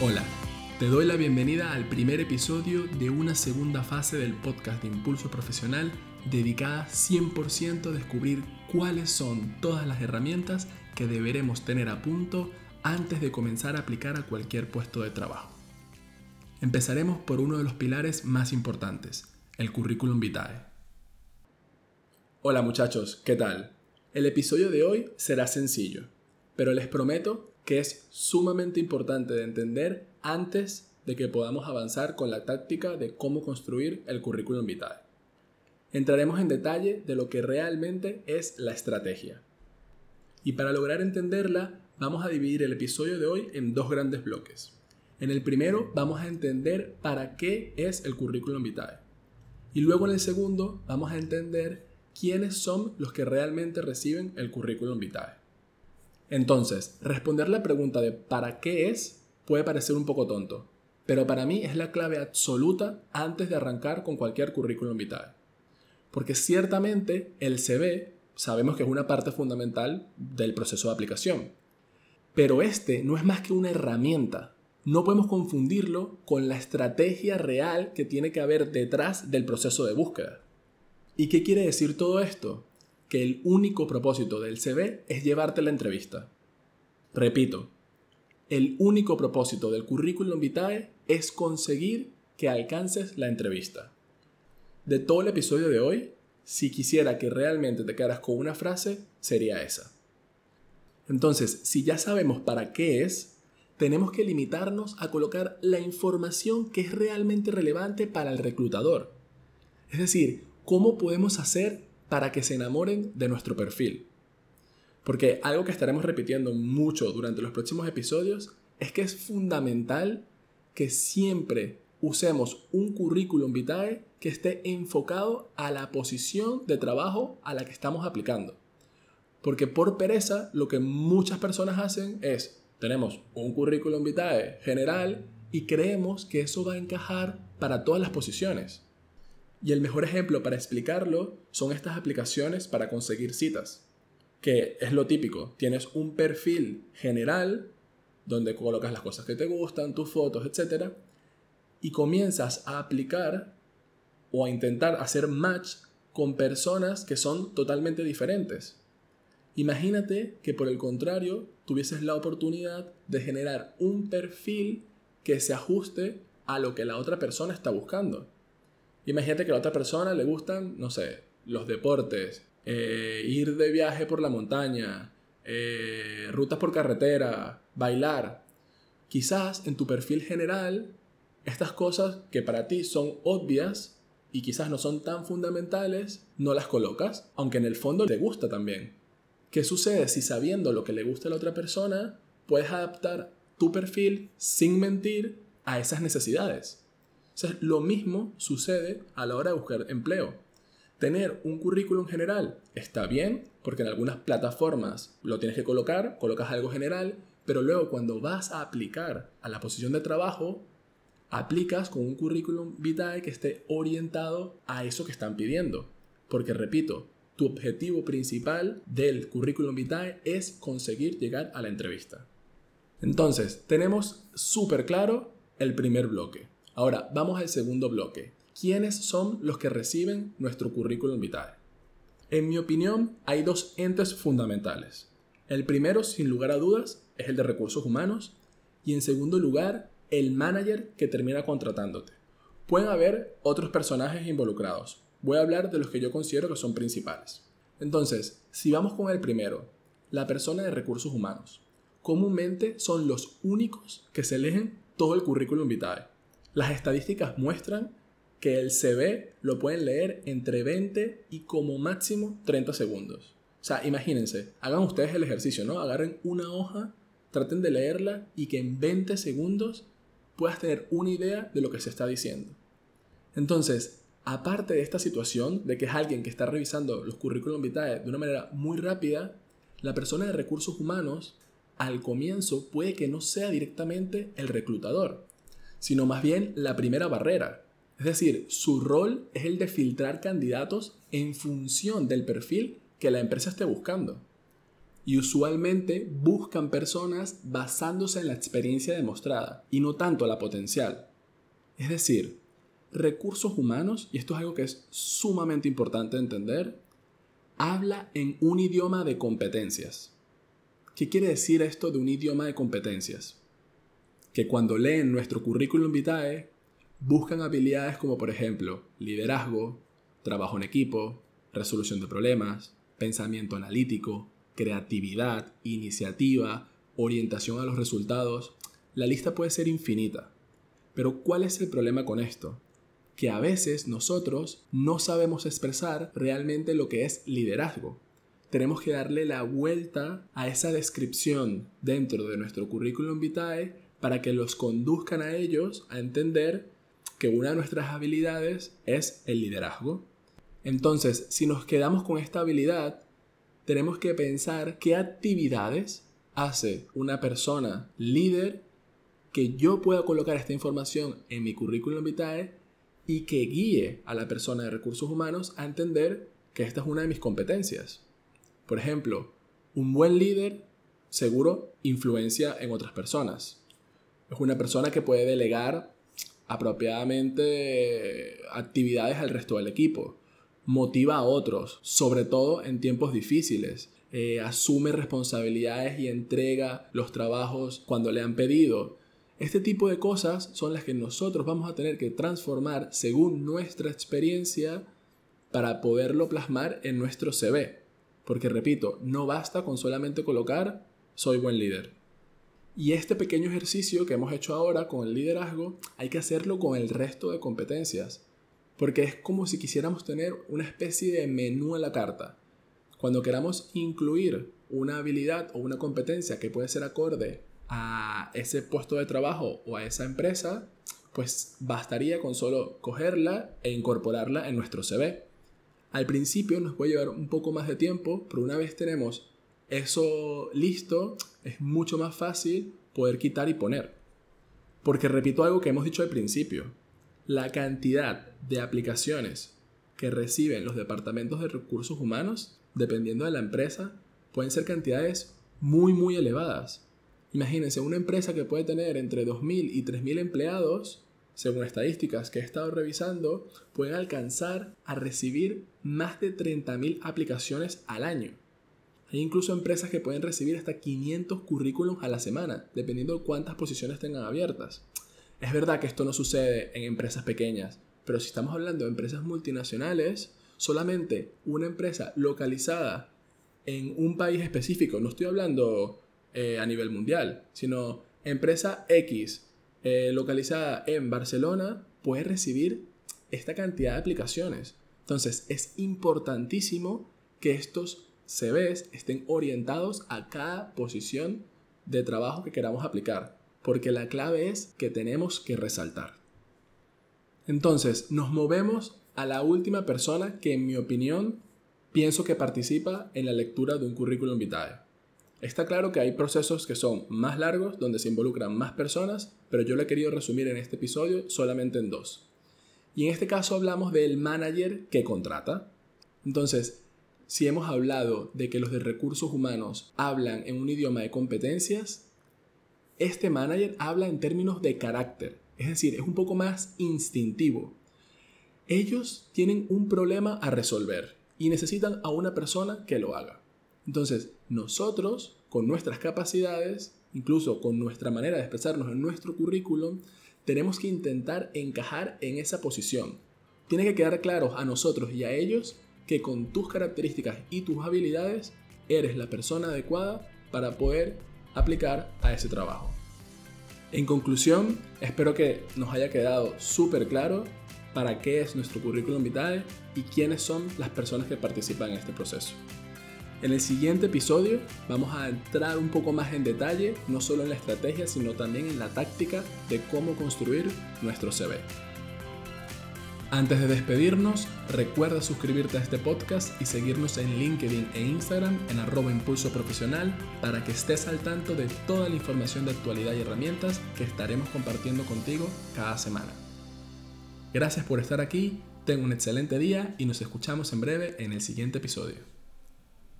Hola, te doy la bienvenida al primer episodio de una segunda fase del podcast de Impulso Profesional dedicada 100% a descubrir cuáles son todas las herramientas que deberemos tener a punto antes de comenzar a aplicar a cualquier puesto de trabajo. Empezaremos por uno de los pilares más importantes, el currículum vitae. Hola muchachos, ¿qué tal? El episodio de hoy será sencillo, pero les prometo que es sumamente importante de entender antes de que podamos avanzar con la táctica de cómo construir el currículum vitae. Entraremos en detalle de lo que realmente es la estrategia. Y para lograr entenderla, vamos a dividir el episodio de hoy en dos grandes bloques. En el primero vamos a entender para qué es el currículum vitae. Y luego en el segundo vamos a entender quiénes son los que realmente reciben el currículum vitae. Entonces, responder la pregunta de ¿para qué es? puede parecer un poco tonto, pero para mí es la clave absoluta antes de arrancar con cualquier currículum vitae. Porque ciertamente el CV sabemos que es una parte fundamental del proceso de aplicación, pero este no es más que una herramienta. No podemos confundirlo con la estrategia real que tiene que haber detrás del proceso de búsqueda. ¿Y qué quiere decir todo esto? Que el único propósito del CV es llevarte la entrevista. Repito, el único propósito del currículum vitae es conseguir que alcances la entrevista. De todo el episodio de hoy, si quisiera que realmente te quedaras con una frase, sería esa. Entonces, si ya sabemos para qué es, tenemos que limitarnos a colocar la información que es realmente relevante para el reclutador. Es decir, cómo podemos hacer para que se enamoren de nuestro perfil. Porque algo que estaremos repitiendo mucho durante los próximos episodios es que es fundamental que siempre usemos un currículum vitae que esté enfocado a la posición de trabajo a la que estamos aplicando. Porque por pereza lo que muchas personas hacen es, tenemos un currículum vitae general y creemos que eso va a encajar para todas las posiciones. Y el mejor ejemplo para explicarlo son estas aplicaciones para conseguir citas, que es lo típico, tienes un perfil general donde colocas las cosas que te gustan, tus fotos, etc. Y comienzas a aplicar o a intentar hacer match con personas que son totalmente diferentes. Imagínate que por el contrario tuvieses la oportunidad de generar un perfil que se ajuste a lo que la otra persona está buscando. Imagínate que a la otra persona le gustan, no sé, los deportes, eh, ir de viaje por la montaña, eh, rutas por carretera, bailar. Quizás en tu perfil general, estas cosas que para ti son obvias y quizás no son tan fundamentales, no las colocas, aunque en el fondo te gusta también. ¿Qué sucede si sabiendo lo que le gusta a la otra persona, puedes adaptar tu perfil sin mentir a esas necesidades? Lo mismo sucede a la hora de buscar empleo. Tener un currículum general está bien, porque en algunas plataformas lo tienes que colocar, colocas algo general, pero luego cuando vas a aplicar a la posición de trabajo, aplicas con un currículum vitae que esté orientado a eso que están pidiendo. Porque repito, tu objetivo principal del currículum vitae es conseguir llegar a la entrevista. Entonces, tenemos súper claro el primer bloque. Ahora, vamos al segundo bloque. ¿Quiénes son los que reciben nuestro currículum vitae? En mi opinión, hay dos entes fundamentales. El primero, sin lugar a dudas, es el de recursos humanos y en segundo lugar, el manager que termina contratándote. Pueden haber otros personajes involucrados. Voy a hablar de los que yo considero que son principales. Entonces, si vamos con el primero, la persona de recursos humanos. Comúnmente son los únicos que se eligen todo el currículum vitae. Las estadísticas muestran que el CV lo pueden leer entre 20 y como máximo 30 segundos. O sea, imagínense, hagan ustedes el ejercicio, ¿no? Agarren una hoja, traten de leerla y que en 20 segundos puedas tener una idea de lo que se está diciendo. Entonces, aparte de esta situación, de que es alguien que está revisando los currículum vitae de una manera muy rápida, la persona de recursos humanos al comienzo puede que no sea directamente el reclutador, sino más bien la primera barrera. Es decir, su rol es el de filtrar candidatos en función del perfil que la empresa esté buscando. y usualmente buscan personas basándose en la experiencia demostrada y no tanto la potencial. Es decir, recursos humanos, y esto es algo que es sumamente importante entender, habla en un idioma de competencias. ¿Qué quiere decir esto de un idioma de competencias? Que cuando leen nuestro currículum vitae, buscan habilidades como por ejemplo liderazgo, trabajo en equipo, resolución de problemas, pensamiento analítico, creatividad, iniciativa, orientación a los resultados. La lista puede ser infinita. Pero ¿cuál es el problema con esto? Que a veces nosotros no sabemos expresar realmente lo que es liderazgo. Tenemos que darle la vuelta a esa descripción dentro de nuestro currículum vitae para que los conduzcan a ellos a entender que una de nuestras habilidades es el liderazgo. Entonces, si nos quedamos con esta habilidad, tenemos que pensar qué actividades hace una persona líder que yo pueda colocar esta información en mi currículum vitae y que guíe a la persona de recursos humanos a entender que esta es una de mis competencias. Por ejemplo, un buen líder seguro influencia en otras personas. Es una persona que puede delegar apropiadamente actividades al resto del equipo motiva a otros, sobre todo en tiempos difíciles. Eh, asume responsabilidades y entrega los trabajos cuando le han pedido. Este tipo de cosas son las que nosotros vamos a tener que transformar según nuestra experiencia para poderlo plasmar en nuestro CV. Porque repito, no basta con solamente colocar soy buen líder. Y este pequeño ejercicio que hemos hecho ahora con el liderazgo hay que hacerlo con el resto de competencias porque es como si quisiéramos tener una especie de menú en la carta. Cuando queramos incluir una habilidad o una competencia que puede ser acorde a ese puesto de trabajo o a esa empresa, pues bastaría con solo cogerla e incorporarla en nuestro CV. Al principio nos puede llevar un poco más de tiempo, pero una vez tenemos eso listo, es mucho más fácil poder quitar y poner. Porque repito algo que hemos dicho al principio, la cantidad de aplicaciones que reciben los departamentos de recursos humanos, dependiendo de la empresa, pueden ser cantidades muy, muy elevadas. Imagínense, una empresa que puede tener entre 2.000 y 3.000 empleados, según estadísticas que he estado revisando, pueden alcanzar a recibir más de 30.000 aplicaciones al año. Hay incluso empresas que pueden recibir hasta 500 currículums a la semana, dependiendo de cuántas posiciones tengan abiertas. Es verdad que esto no sucede en empresas pequeñas, pero si estamos hablando de empresas multinacionales, solamente una empresa localizada en un país específico, no estoy hablando eh, a nivel mundial, sino empresa X eh, localizada en Barcelona puede recibir esta cantidad de aplicaciones. Entonces es importantísimo que estos CVs estén orientados a cada posición de trabajo que queramos aplicar porque la clave es que tenemos que resaltar. Entonces, nos movemos a la última persona que en mi opinión pienso que participa en la lectura de un currículum vitae. Está claro que hay procesos que son más largos, donde se involucran más personas, pero yo lo he querido resumir en este episodio solamente en dos. Y en este caso hablamos del manager que contrata. Entonces, si hemos hablado de que los de recursos humanos hablan en un idioma de competencias, este manager habla en términos de carácter, es decir, es un poco más instintivo. Ellos tienen un problema a resolver y necesitan a una persona que lo haga. Entonces, nosotros, con nuestras capacidades, incluso con nuestra manera de expresarnos en nuestro currículum, tenemos que intentar encajar en esa posición. Tiene que quedar claro a nosotros y a ellos que con tus características y tus habilidades eres la persona adecuada para poder aplicar a ese trabajo. En conclusión, espero que nos haya quedado súper claro para qué es nuestro currículum vitae y quiénes son las personas que participan en este proceso. En el siguiente episodio vamos a entrar un poco más en detalle, no solo en la estrategia, sino también en la táctica de cómo construir nuestro CV. Antes de despedirnos, recuerda suscribirte a este podcast y seguirnos en LinkedIn e Instagram en arroba para que estés al tanto de toda la información de actualidad y herramientas que estaremos compartiendo contigo cada semana. Gracias por estar aquí, ten un excelente día y nos escuchamos en breve en el siguiente episodio.